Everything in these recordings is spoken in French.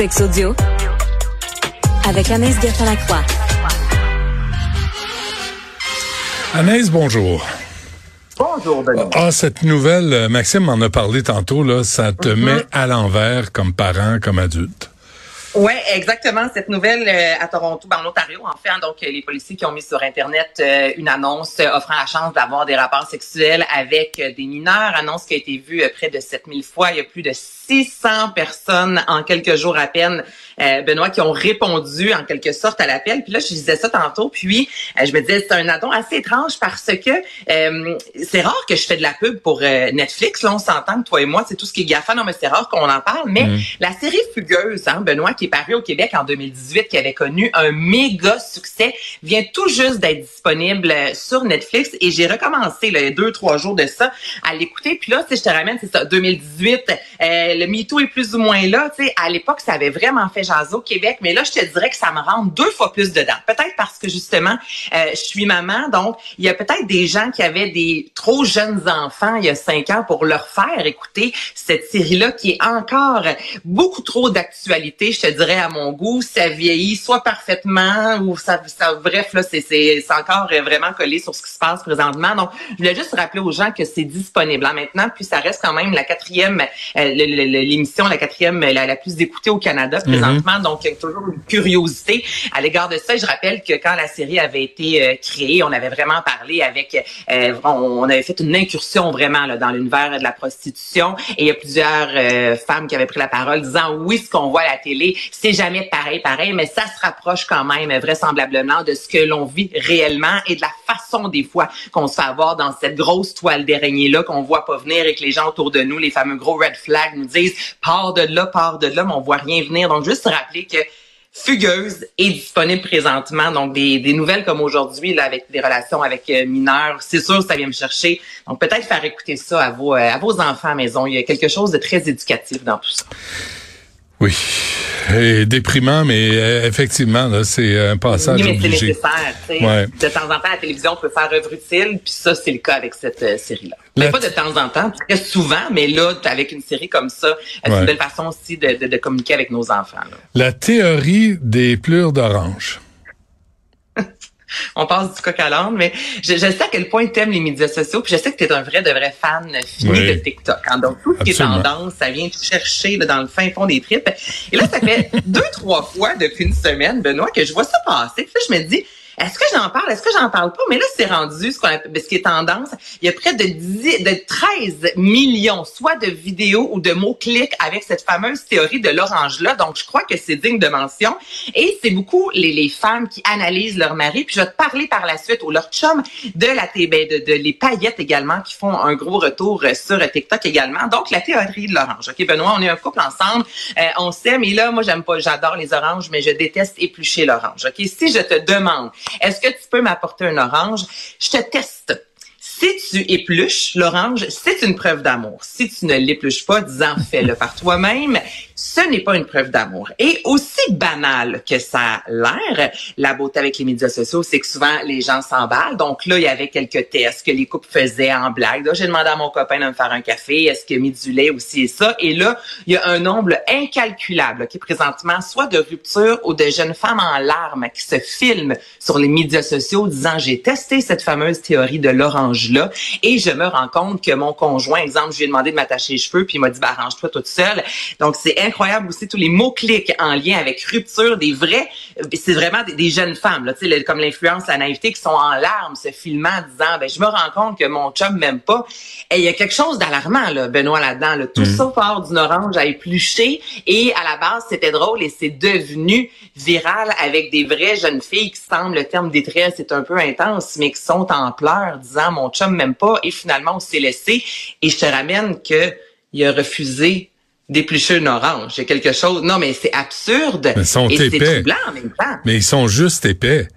Sex audio avec Anaïs Gertin-Lacroix. Anaïs, bonjour. Bonjour, Benoît. Ah, cette nouvelle, euh, Maxime m'en a parlé tantôt, là, ça te met à l'envers comme parent, comme adulte. Oui, exactement. Cette nouvelle euh, à Toronto, ben, en Ontario, en fait, hein, donc euh, les policiers qui ont mis sur Internet euh, une annonce offrant la chance d'avoir des rapports sexuels avec des mineurs, annonce qui a été vue près de 7000 fois. Il y a plus de 600 personnes en quelques jours à peine, Benoît, qui ont répondu en quelque sorte à l'appel. Puis là, je disais ça tantôt, puis je me disais, c'est un addon assez étrange parce que c'est rare que je fais de la pub pour Netflix. Là, on s'entend, toi et moi, c'est tout ce qui est GAFA. Non, mais c'est rare qu'on en parle. Mais mm. la série Fugueuse, hein, Benoît, qui est paru au Québec en 2018, qui avait connu un méga succès, vient tout juste d'être disponible sur Netflix et j'ai recommencé là, deux, trois jours de ça à l'écouter. Puis là, si je te ramène, c'est ça, 2018, euh, le MeToo est plus ou moins là. Sais, à l'époque, ça avait vraiment fait jaser au Québec, mais là, je te dirais que ça me rend deux fois plus dedans. Peut-être parce que justement, euh, je suis maman, donc il y a peut-être des gens qui avaient des trop jeunes enfants il y a cinq ans pour leur faire écouter cette série-là qui est encore beaucoup trop d'actualité. Dirais à mon goût, ça vieillit soit parfaitement ou ça, ça bref là, c'est c'est encore vraiment collé sur ce qui se passe présentement. Donc, je voulais juste rappeler aux gens que c'est disponible hein, maintenant, puis ça reste quand même la quatrième euh, l'émission la quatrième la, plus écoutée au Canada mm-hmm. présentement. Donc, il y a toujours une curiosité à l'égard de ça. je rappelle que quand la série avait été euh, créée, on avait vraiment parlé avec, euh, on, avait fait une incursion vraiment là, dans l'univers de la prostitution, et il y a plusieurs femmes qui avaient pris la parole disant oui, ce qu'on voit à la télé, c'est jamais pareil, pareil, mais ça se rapproche quand même vraisemblablement de ce que l'on vit réellement et de la façon des fois qu'on se fait avoir dans cette grosse toile d'araignée-là qu'on voit pas venir et que les gens autour de nous, les fameux gros red flags, nous disent « pars de là, pars de là », mais on voit rien venir. Donc, juste rappeler que Fugueuse est disponible présentement. Donc, des, des nouvelles comme aujourd'hui, là, avec des relations avec euh, mineurs, c'est sûr, ça vient me chercher. Donc, peut-être faire écouter ça à vos, euh, à vos enfants à maison. Il y a quelque chose de très éducatif dans tout ça. Oui. Et déprimant, mais euh, effectivement, c'est un passage oui, mais c'est nécessaire. Ouais. De temps en temps, la télévision peut faire œuvre utile, puis ça, c'est le cas avec cette euh, série-là. Mais pas de temps en temps, très souvent, mais là, avec une série comme ça, c'est une belle façon aussi de, de, communiquer avec nos enfants. La théorie des pleurs d'orange on passe du coq à l'âne, mais je, sais à quel point tu aimes les médias sociaux, puis je sais que tu es un vrai de vrai fan fini de TikTok. Hein. Donc, tout ce qui est tendance, ça vient te chercher dans le fin fond des tripes. Et là, ça fait deux, trois fois depuis une semaine, Benoît, que je vois ça passer. Puis je me dis, est-ce que j'en parle? Est-ce que j'en parle pas? Mais là, c'est rendu ce, ce qui est tendance. Il y a près de, 10, de 13 millions, soit de vidéos ou de mots-clics avec cette fameuse théorie de l'orange-là. Donc, je crois que c'est digne de mention. Et c'est beaucoup les, les femmes qui analysent leur mari. Puis, je vais te parler par la suite, ou leur chum, de la ben, de, de les paillettes également, qui font un gros retour sur TikTok également. Donc, la théorie de l'orange. OK, Benoît, on est un couple ensemble. Euh, on s'aime. Et là, moi, j'aime pas, j'adore les oranges, mais je déteste éplucher l'orange. OK, si je te demande est-ce que tu peux m'apporter un orange? Je te teste. Si tu épluches l'orange, c'est une preuve d'amour. Si tu ne l'épluches pas, disant fais-le par toi-même, ce n'est pas une preuve d'amour. Et aussi banal que ça a l'air, la beauté avec les médias sociaux, c'est que souvent les gens s'emballent. Donc là, il y avait quelques tests que les couples faisaient en blague. J'ai demandé à mon copain de me faire un café. Est-ce qu'il a mis du lait aussi et ça? Et là, il y a un nombre incalculable qui présentement soit de rupture ou de jeunes femmes en larmes qui se filment sur les médias sociaux disant j'ai testé cette fameuse théorie de l'orange et je me rends compte que mon conjoint, exemple, je lui ai demandé de m'attacher les cheveux puis il m'a dit bah arrange-toi toute seule. Donc c'est incroyable aussi tous les mots-clics en lien avec rupture, des vrais, c'est vraiment des, jeunes femmes, là, comme l'influence, la naïveté, qui sont en larmes, se filmant, disant, ben, je me rends compte que mon chum m'aime pas. Et il y a quelque chose d'alarmant, là, Benoît, là-dedans, là. Tout mm. ça part d'une orange à éplucher. Et à la base, c'était drôle et c'est devenu viral avec des vraies jeunes filles qui semblent, le terme détresse est un peu intense, mais qui sont en pleurs, disant, mon chum m'aime pas. Et finalement, on s'est laissé. Et je te ramène que il a refusé d'éplucher une orange. C'est quelque chose. Non, mais c'est absurde. Mais ils sont et épais. en même temps. Mais ils sont juste épais.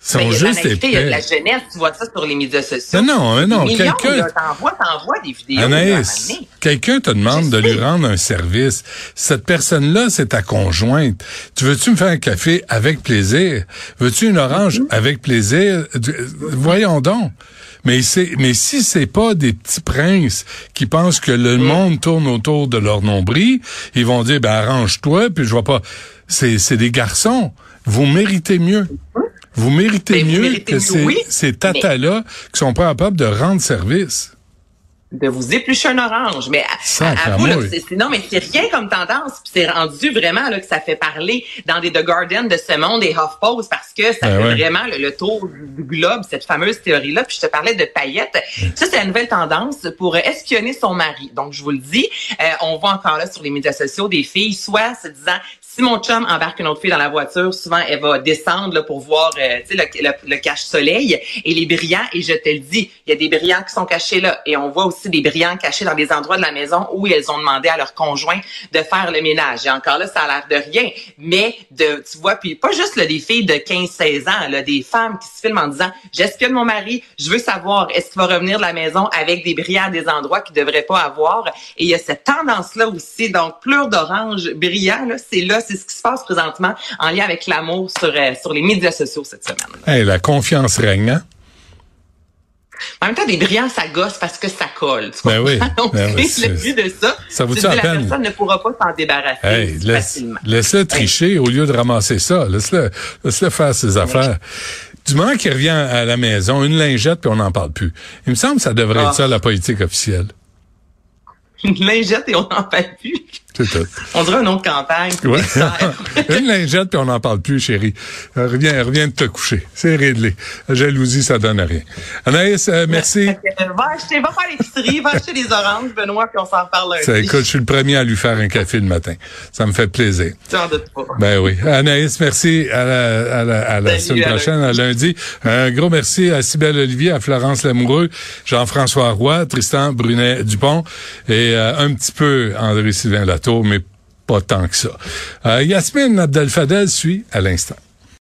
Sont juste épais. Il y a de la jeunesse, tu vois ça sur les médias sociaux. Non, non, non. Quelqu'un. T'envoies, t'envoies des vidéos. Anaïs, quelqu'un te demande de lui rendre un service. Cette personne-là, c'est ta conjointe. Tu veux-tu me faire un café avec plaisir? Veux-tu une orange mm-hmm. avec plaisir? Voyons donc. Mais c'est, mais si c'est pas des petits princes qui pensent que le monde tourne autour de leur nombril, ils vont dire, ben arrange-toi, puis je vois pas. C'est, c'est des garçons. Vous méritez mieux. Vous méritez Ben, vous mieux méritez que mieux, ces, oui, ces tatas-là qui sont pas capables de rendre service. De vous éplucher un orange. Mais à- Sacre à, vous, là, c'est, non, mais c'est rien comme tendance. Puis c'est rendu vraiment là, que ça fait parler dans des The Guardian de ce monde et HuffPost parce que ça Ben fait ouais. vraiment le, le tour du globe, cette fameuse théorie-là. Puis je te parlais de paillettes. Ça, c'est la nouvelle tendance pour espionner son mari. Donc, je vous le dis, euh, on voit encore là sur les médias sociaux des filles, soit se disant, si mon chum embarque une autre fille dans la voiture, souvent elle va descendre là, pour voir euh, tu sais, le, le, le cache-soleil et les brillants. Et je te le dis, il y a des brillants qui sont cachés là. Et on voit aussi des brillants cachés dans des endroits de la maison où elles ont demandé à leur conjoint de faire le ménage. Et encore là, ça a l'air de rien. Mais de, tu vois, puis pas juste là, des filles de 15-16 ans, là, des femmes qui se filment en disant, j'espionne mon mari, je veux savoir, est-ce qu'il va revenir de la maison avec des brillants des endroits qu'il devrait pas avoir. Et il y a cette tendance-là aussi. Donc, pleure d'orange brillant, là, c'est là, c'est ce qui se passe présentement en lien avec l'amour sur, euh, sur les médias sociaux cette semaine. Hey, la confiance règne, hein? En même temps, des brillants, ça gosse parce que ça colle. tu Ben oui? Donc, ben oui, le but de ça. ça dis, la la peine? personne ne pourra pas s'en débarrasser Hey, laisse, facilement. laisse-le tricher au lieu de ramasser ça. Laisse-le, laisse-le faire ses affaires. Du moment qu'il revient à la maison, une lingette, puis on n'en parle plus. Il me semble que ça devrait Ah. être ça, la politique officielle. Une lingette et on n'en parle plus. C'est tout. On dirait un nom de campagne. Ouais. Une lingette, puis on n'en parle plus, chérie. Euh, Reviens, reviens de te coucher. C'est réglé. La jalousie, ça donne rien. Anaïs, euh, merci. Va acheter, va faire l'épicerie, va acheter des oranges, Benoît, puis on s'en reparle lundi. Ça, écoute, je suis le premier à lui faire un café le matin. Ça me fait plaisir. J'en doute pas. Ben oui. Anaïs, merci. À la, à la, à la Salut, semaine prochaine, à lundi. Un gros merci à Cybelle Olivier, à Florence Lamoureux, Jean-François Roy, Tristan Brunet-Dupont et euh, un petit peu André-Sylvain Latour, mais pas tant que ça. Euh, Yasmine Abdel-Fadel suit à l'instant.